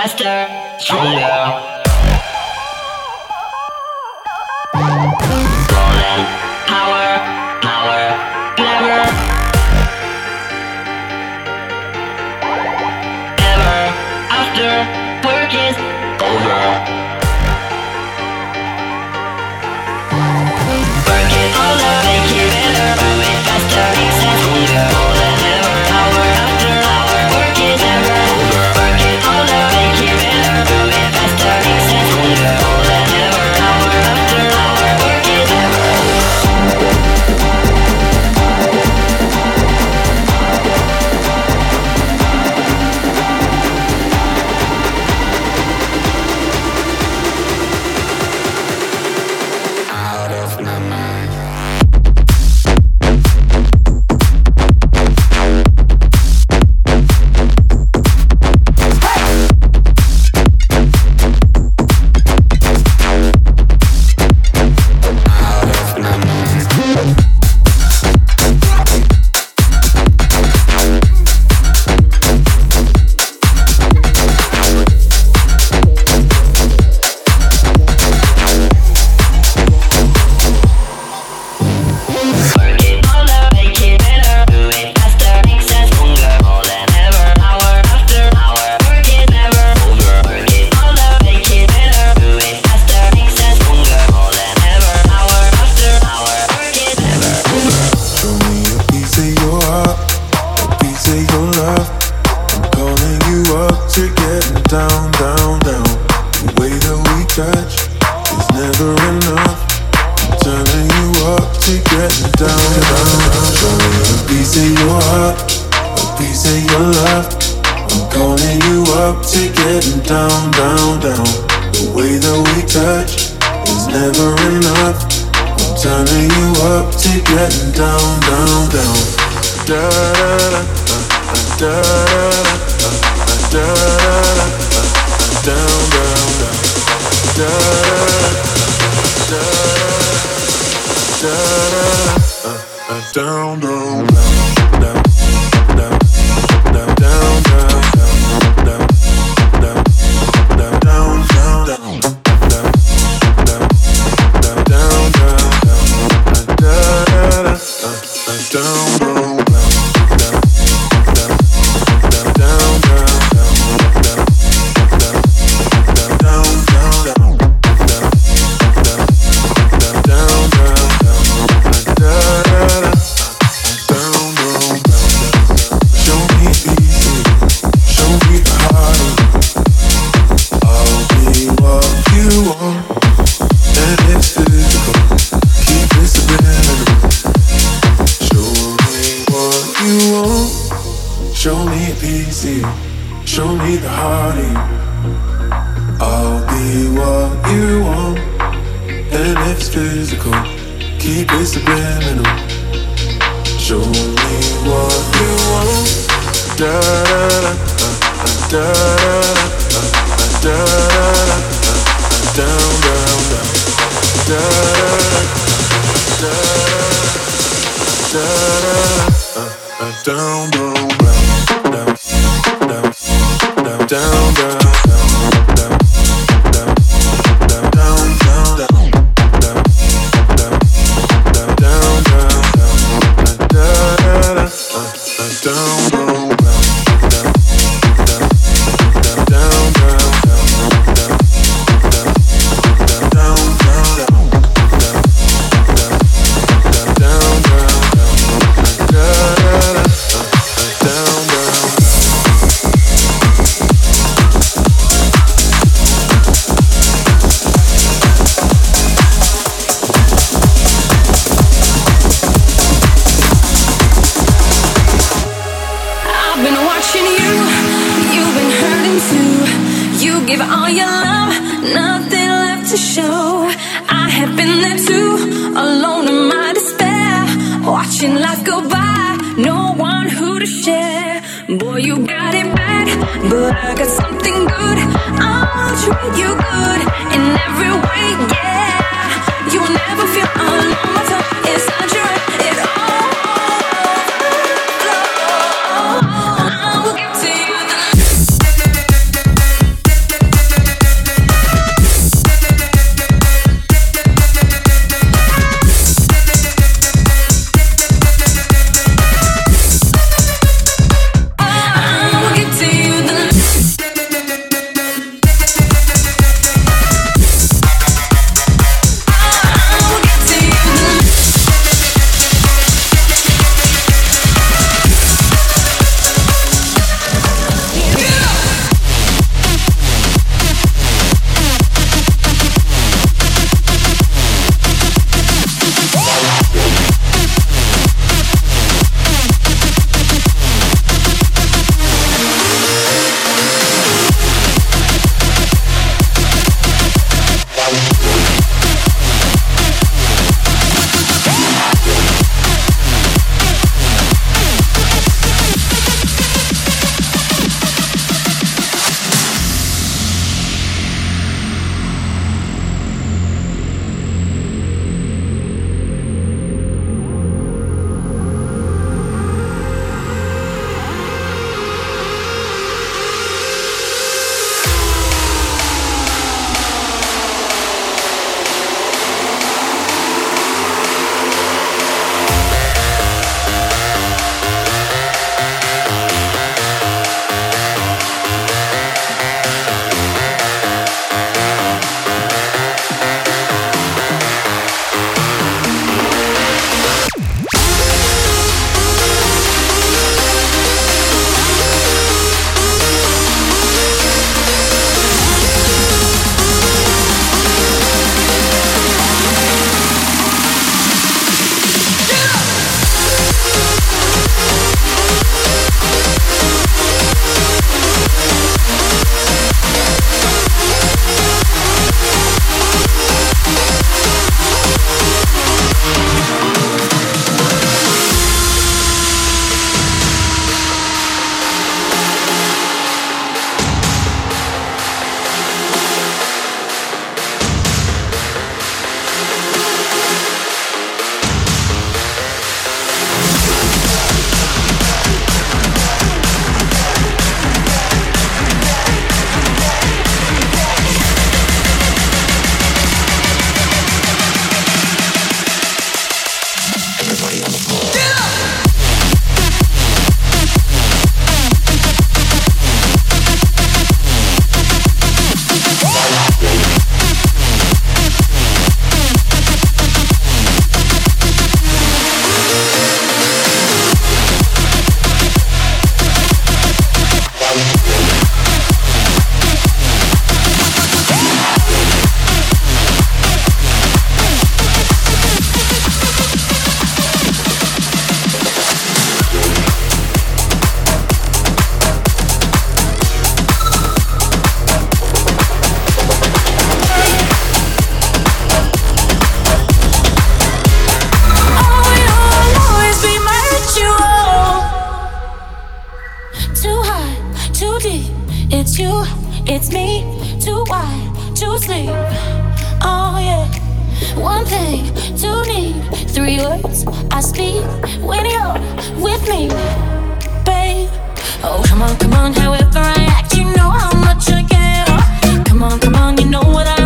faster, stronger. that we touch is never enough. I'm turning you up to getting down, down, down. Da da da da da da da down, down, down. Da da da da da down, down, down. Show me the heart in you. I'll be what you want. And if it's physical, keep it subliminal. Show me what you want. Da da da da da da da da da down down down da da da da da down down down something good. I'll treat you good in every way, yeah. You will never feel alone. to sleep. Oh yeah. One thing, two need, three words I speak when you're with me, babe. Oh come on, come on, however I act, you know how much I care. Come on, come on, you know what I.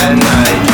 at night.